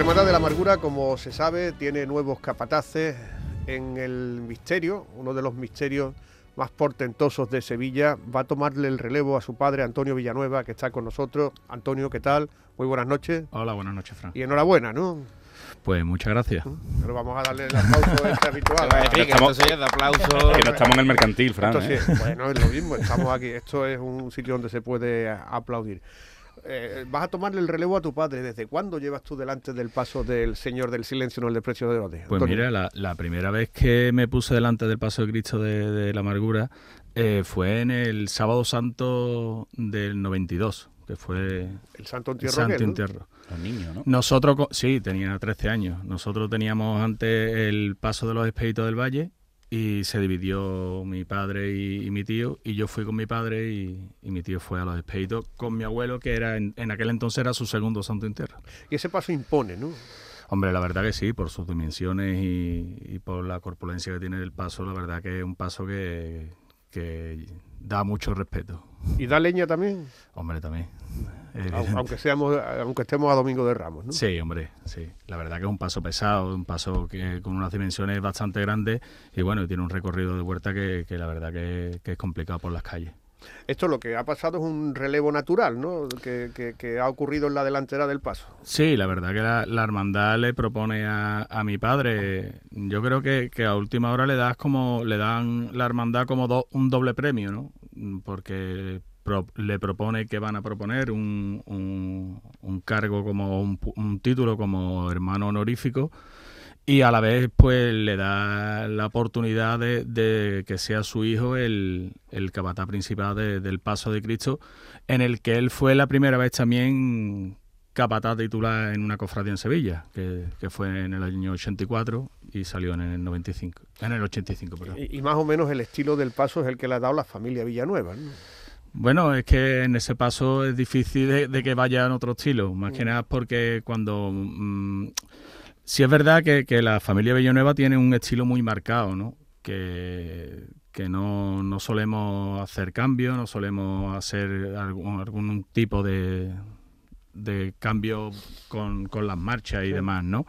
La Hermandad de la Amargura, como se sabe, tiene nuevos capataces en el misterio, uno de los misterios más portentosos de Sevilla. Va a tomarle el relevo a su padre, Antonio Villanueva, que está con nosotros. Antonio, ¿qué tal? Muy buenas noches. Hola, buenas noches, Fran. Y enhorabuena, ¿no? Pues muchas gracias. Pero vamos a darle el aplauso este habitual. que estamos, de aplauso. Que no estamos en el mercantil, Fran. ¿eh? Bueno, es lo mismo, estamos aquí. Esto es un sitio donde se puede aplaudir. Eh, vas a tomarle el relevo a tu padre. ¿Desde cuándo llevas tú delante del paso del Señor del Silencio, no el desprecio de Ode? Pues mira, la, primera vez que me puse delante del paso de Cristo de, la amargura eh, fue en el sábado santo del 92, que fue el Santo Entierro. Santo Entierro. Los niños, ¿no? Nosotros, sí, tenía 13 años. Nosotros teníamos antes el paso de los Espíritus del Valle y se dividió mi padre y, mi tío y yo fui con mi padre y, mi tío fue a los despedidos con mi abuelo que era en, aquel entonces era su segundo santo entierro. Y ese paso impone, ¿no? Hombre, la verdad que sí, por sus dimensiones y, por la corpulencia que tiene el paso, la verdad que es un paso que, que da mucho respeto. ¿Y da leña también? Hombre, también. Aunque, seamos, aunque estemos a Domingo de Ramos, ¿no? Sí, hombre, sí. La verdad que es un paso pesado, un paso que con unas dimensiones bastante grandes y bueno, tiene un recorrido de huerta que, la verdad que, es complicado por las calles. Esto lo que ha pasado es un relevo natural, ¿no? Que, ha ocurrido en la delantera del paso. Sí, la verdad que la, hermandad le propone a, mi padre, yo creo que, a última hora le das como le dan la hermandad como un doble premio, ¿no? Porque le propone que van a proponer un, un, cargo como un, título como hermano honorífico y a la vez pues le da la oportunidad de, que sea su hijo el, el capataz principal del paso de Cristo en el que él fue la primera vez también capataz titular en una cofradía en Sevilla, que, fue en el año 84 y salió en el 95, en el 85, perdón. Y, y, más o menos el estilo del paso es el que le ha dado la familia Villanueva, ¿no? Bueno, es que en ese paso es difícil de, que vaya en otro estilo, más que mm. nada porque cuando... Mm, sí es verdad que, la familia Villanueva tiene un estilo muy marcado, ¿no? Que, que no, no solemos hacer cambios, no solemos hacer algún, algún tipo de, de cambio con, con las marchas y demás, ¿no?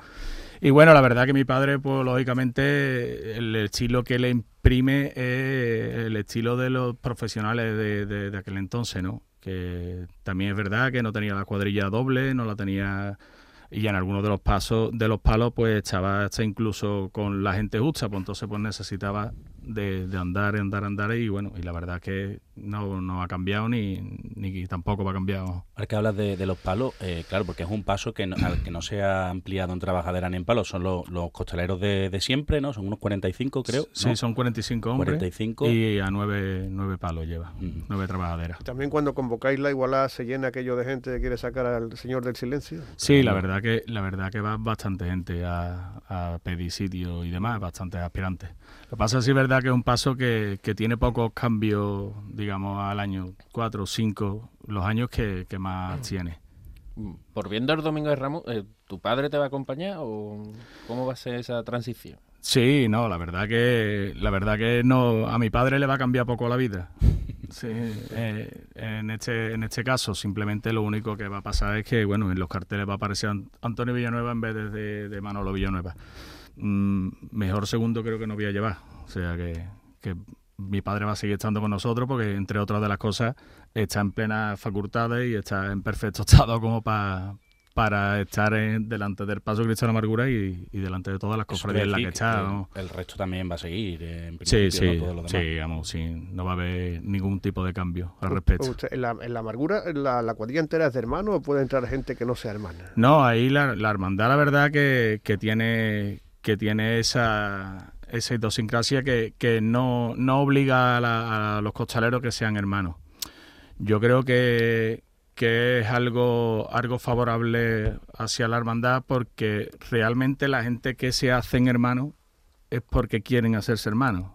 Y bueno, la verdad que mi padre, pues lógicamente, el estilo que le imprime es el estilo de los profesionales de, de, aquel entonces, ¿no? Que también es verdad que no tenía la cuadrilla doble, no la tenía y en algunos de los pasos de los palos pues estaba hasta incluso con la gente justa pues entonces pues necesitaba de, de, andar, andar, andar y bueno, y la verdad es que no, no ha cambiado ni, ni tampoco va a cambiar. Ahora que hablas de, los palos, eh, claro, porque es un paso que no, al que no se ha ampliado en trabajadera ni en palos, son los, los costaleros de, de, siempre, ¿no? Son unos 45 creo. Sí, son 45 hombres 45. y a nueve, nueve palos lleva, nueve trabajaderas. También cuando convocáis la igualdad se llena aquello de gente que quiere sacar al Señor del Silencio. Sí, la verdad que la verdad que va bastante gente a, a pedir sitio y demás, bastantes aspirantes. Lo que pasa es que verdad que es un paso que, que tiene pocos cambios, digamos, al año, cuatro o cinco, los años que, más mm. tiene. Mm, por viendo el Domingo de Ramos, eh, ¿tu padre te va a acompañar o cómo va a ser esa transición? Sí, no, la verdad que la verdad que no a mi padre le va a cambiar poco la vida. Sí, eh, en este en este caso simplemente lo único que va a pasar es que bueno en los carteles va a aparecer Antonio Villanueva en vez de, de Manolo Villanueva. Mm, mejor segundo creo que no voy a llevar. O sea que, que mi padre va a seguir estando con nosotros porque, entre otras de las cosas, está en plenas facultades y está en perfecto estado como para para estar en, delante del Paso Cristo de la Amargura y, delante de todas las cofradías en las que está. El, resto también va a seguir, en sí, sí, ¿no? sí, vamos, sí, no va a haber ningún tipo de cambio al respecto. en, la, en la Amargura, la, la cuadrilla entera es de hermano o puede entrar gente que no sea hermana? No, ahí la, la hermandad, la verdad, que, que tiene que tiene esa, esa idiosincrasia que, que no, no obliga a, los costaleros que sean hermanos. Yo creo que, que es algo, algo favorable hacia la hermandad porque realmente la gente que se hacen hermanos es porque quieren hacerse hermanos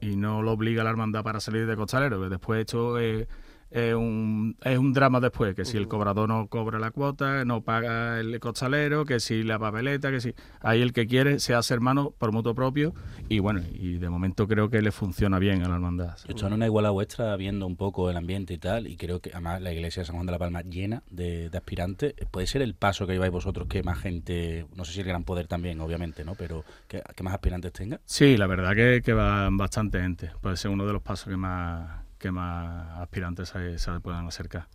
y no lo obliga a la hermandad para salir de costalero. Después esto es, es un, es un drama después, que si el cobrador no cobra la cuota, no paga el costalero, que si la papeleta, que si... Ahí el que quiere se hace hermano por mutuo propio y bueno, y de momento creo que le funciona bien a la hermandad. Yo en una iguala vuestra viendo un poco el ambiente y tal, y creo que además la iglesia de San Juan de la Palma llena de, aspirantes, puede ser el paso que lleváis vosotros que más gente, no sé si el gran poder también, obviamente, ¿no? Pero que, más aspirantes tenga. Sí, la verdad que, que va bastante gente, puede ser uno de los pasos que más que más aspirantes se, se puedan acercar.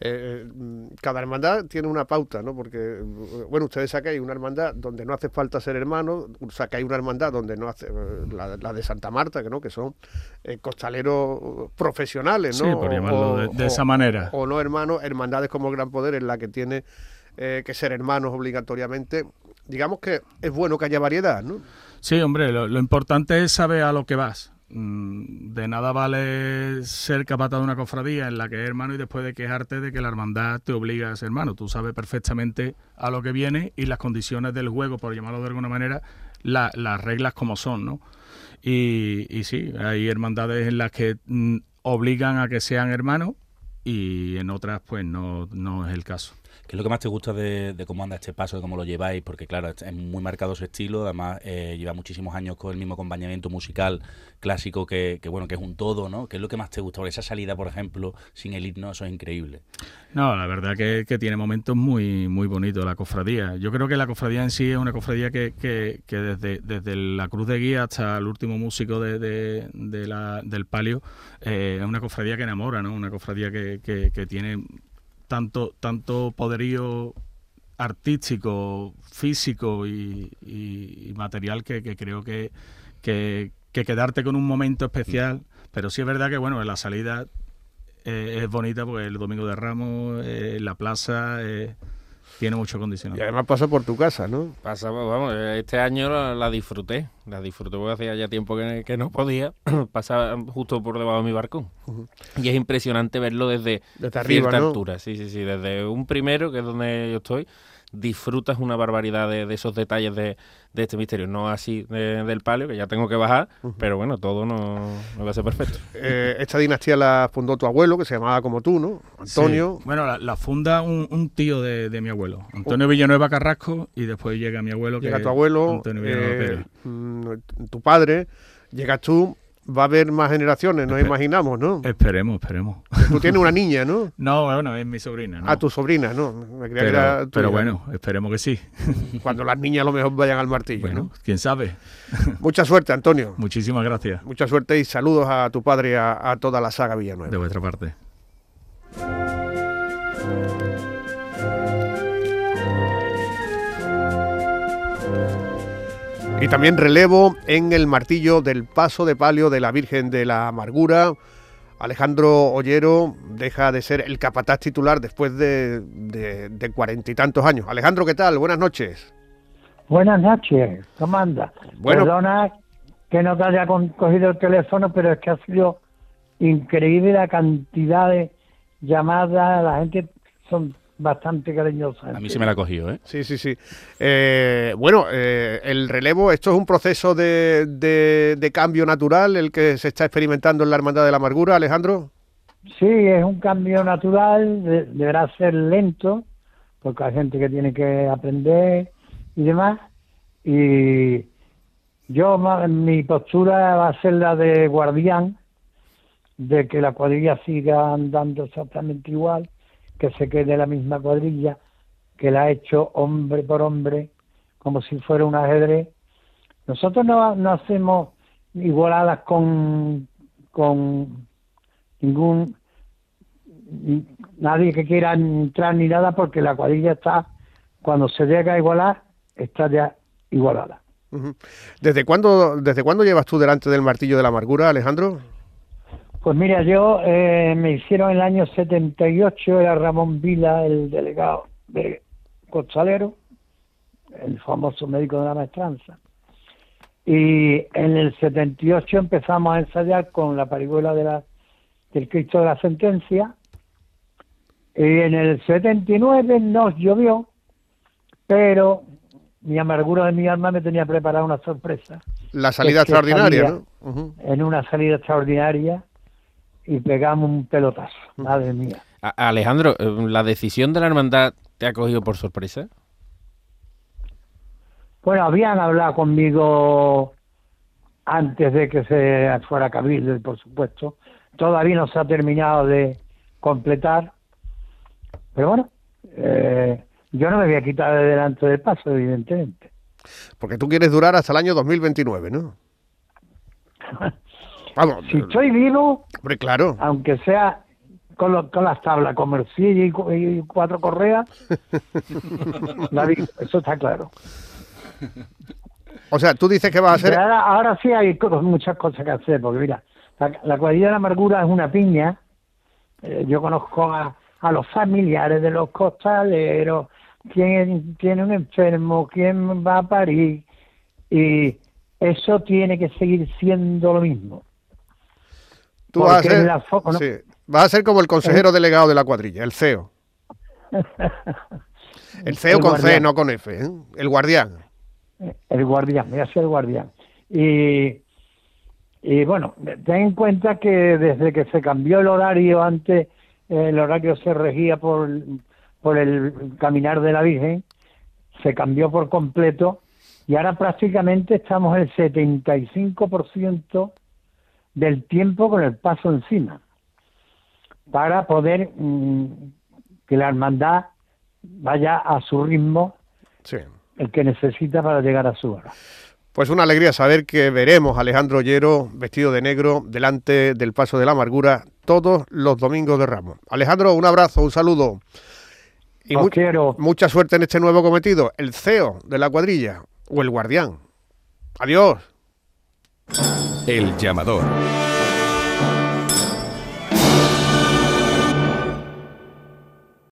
Eh, cada hermandad tiene una pauta, ¿no? Porque, bueno, ustedes sacáis una hermandad donde no hace falta ser hermano, sacáis una hermandad donde no hace, eh, la, de Santa Marta, que no, que son eh, costaleros profesionales, ¿no? Sí, por llamarlo de, esa manera. O no hermanos, hermandades como el Gran Poder, en la que tiene que ser hermanos obligatoriamente. Digamos que es bueno que haya variedad, ¿no? Sí, hombre, lo importante es saber a lo que vas de nada vale ser capataz de una cofradía en la que es hermano y después de quejarte de que la hermandad te obliga a ser hermano. Tú sabes perfectamente a lo que viene y las condiciones del juego, por llamarlo de alguna manera, las reglas como son, ¿no? Y, y sí, hay hermandades en las que mm, obligan a que sean hermanos y en otras pues no, no es el caso. ¿Qué es lo que más te gusta de, cómo anda este paso, de cómo lo lleváis? Porque claro, es muy marcado su estilo, además eh, lleva muchísimos años con el mismo acompañamiento musical clásico que, bueno, que es un todo, ¿no? ¿Qué es lo que más te gusta? Porque esa salida, por ejemplo, sin el himno, eso es increíble. No, la verdad que, tiene momentos muy, muy bonitos la cofradía. Yo creo que la cofradía en sí es una cofradía que, que, desde, desde la cruz de guía hasta el último músico de, del palio, eh, es una cofradía que enamora, ¿no? Una cofradía que, que tiene tanto, tanto poderío artístico, físico y, material que, creo que, que, quedarte con un momento especial. Pero sí es verdad que, bueno, la salida eh, es bonita porque el Domingo de Ramos, eh, la plaza... Eh, tiene mucho condicionado. Y además pasa por tu casa, ¿no? Pasa, vamos, este año la, disfruté, la disfruté porque hacía ya tiempo que, no podía, pasaba justo por debajo de mi barco. Y es impresionante verlo desde, desde arriba, altura, sí, sí, sí, desde un primero, que es donde yo estoy, disfrutas una barbaridad de, esos detalles de, este misterio. No así del palio, que ya tengo que bajar, pero bueno, todo no, va a ser perfecto. Eh, esta dinastía la fundó tu abuelo, que se llamaba como tú, ¿no? Antonio. Bueno, la, funda un, tío de, mi abuelo, Antonio Villanueva Carrasco, y después llega mi abuelo. Llega tu abuelo, eh, mm, tu padre, llegas tú va a haber más generaciones, nos imaginamos, ¿no? Esperemos, esperemos. Tú tienes una niña, ¿no? No, bueno, es mi sobrina. ¿no? Ah, tu sobrina, ¿no? Me creía pero, que era pero bueno, esperemos que sí. Cuando las niñas a lo mejor vayan al martillo, bueno, quién sabe. Mucha suerte, Antonio. Muchísimas gracias. Mucha suerte y saludos a tu padre y a, a toda la saga Villanueva. De vuestra parte. Y también relevo en el martillo del paso de palio de la Virgen de la Amargura. Alejandro Ollero deja de ser el capataz titular después de cuarenta y tantos años. Alejandro, ¿qué tal? Buenas noches. Buenas noches, ¿cómo anda? Bueno, Perdona que no te haya cogido el teléfono, pero es que ha sido increíble la cantidad de llamadas, la gente son bastante cariñosa. A mí se me la ha cogido, ¿eh? Sí, sí, sí. Eh, bueno, eh, el relevo, ¿esto es un proceso de, de, cambio natural el que se está experimentando en la Hermandad de la Amargura, Alejandro? Sí, es un cambio natural, deberá ser lento, porque hay gente que tiene que aprender y demás. Y yo, mi postura va a ser la de guardián, de que la cuadrilla siga andando exactamente igual que se quede la misma cuadrilla, que la ha hecho hombre por hombre, como si fuera un ajedrez. Nosotros no, hacemos igualadas con, con ningún nadie que quiera entrar ni nada porque la cuadrilla está cuando se llega a igualar está ya igualada. ¿Desde cuándo desde cuándo llevas tú delante del martillo de la amargura, Alejandro? Pues mira, yo eh, me hicieron en el año 78, era Ramón Vila, el delegado de Costalero, el famoso médico de la maestranza. Y en el 78 empezamos a ensayar con la parihuela de la, del Cristo de la Sentencia. Y en el 79 nos llovió, pero mi amargura de mi alma me tenía preparada una sorpresa. La salida extraordinaria, ¿no? En una salida extraordinaria y pegamos un pelotazo. Madre mía. Alejandro, eh, ¿la decisión de la hermandad te ha cogido por sorpresa? Bueno, habían hablado conmigo antes de que se fuera Cabildo, por supuesto. Todavía no se ha terminado de completar. Pero bueno, eh, yo no me voy a quitar de delante del paso, evidentemente. Porque tú quieres durar hasta el año 2029, ¿no? Vamos. Si estoy vivo, hombre, claro. aunque sea con, con las tablas, con y, y cuatro correas, eso está claro. O sea, tú dices que va a ser... Ahora, sí hay muchas cosas que hacer, porque mira, la, cuadrilla de la amargura es una piña. Eh, yo conozco a, a los familiares de los costaleros, quién tiene un enfermo, quién va a París, y eso tiene que seguir siendo lo mismo. Tú vas a, ser, vas a ser como el consejero ¿Eh? delegado de la cuadrilla, el CEO. el CEO con C, no con F, ¿eh? el guardián el guardián, voy a ser el guardián. Y, y bueno, ten en cuenta que desde que se cambió el horario, antes el horario se regía por, por el caminar de la Virgen, se cambió por completo y ahora prácticamente estamos el 75% del tiempo con el paso encima para poder mm, que la hermandad vaya a su ritmo sí el que necesita para llegar a su hora. Pues una alegría saber que veremos a Alejandro Ollero vestido de negro delante del Paso de la Amargura todos los domingos de Ramos. Alejandro, un abrazo, un saludo. Y quiero. mucha suerte en este nuevo cometido, el CEO de la cuadrilla o el guardián. Adiós. El llamador.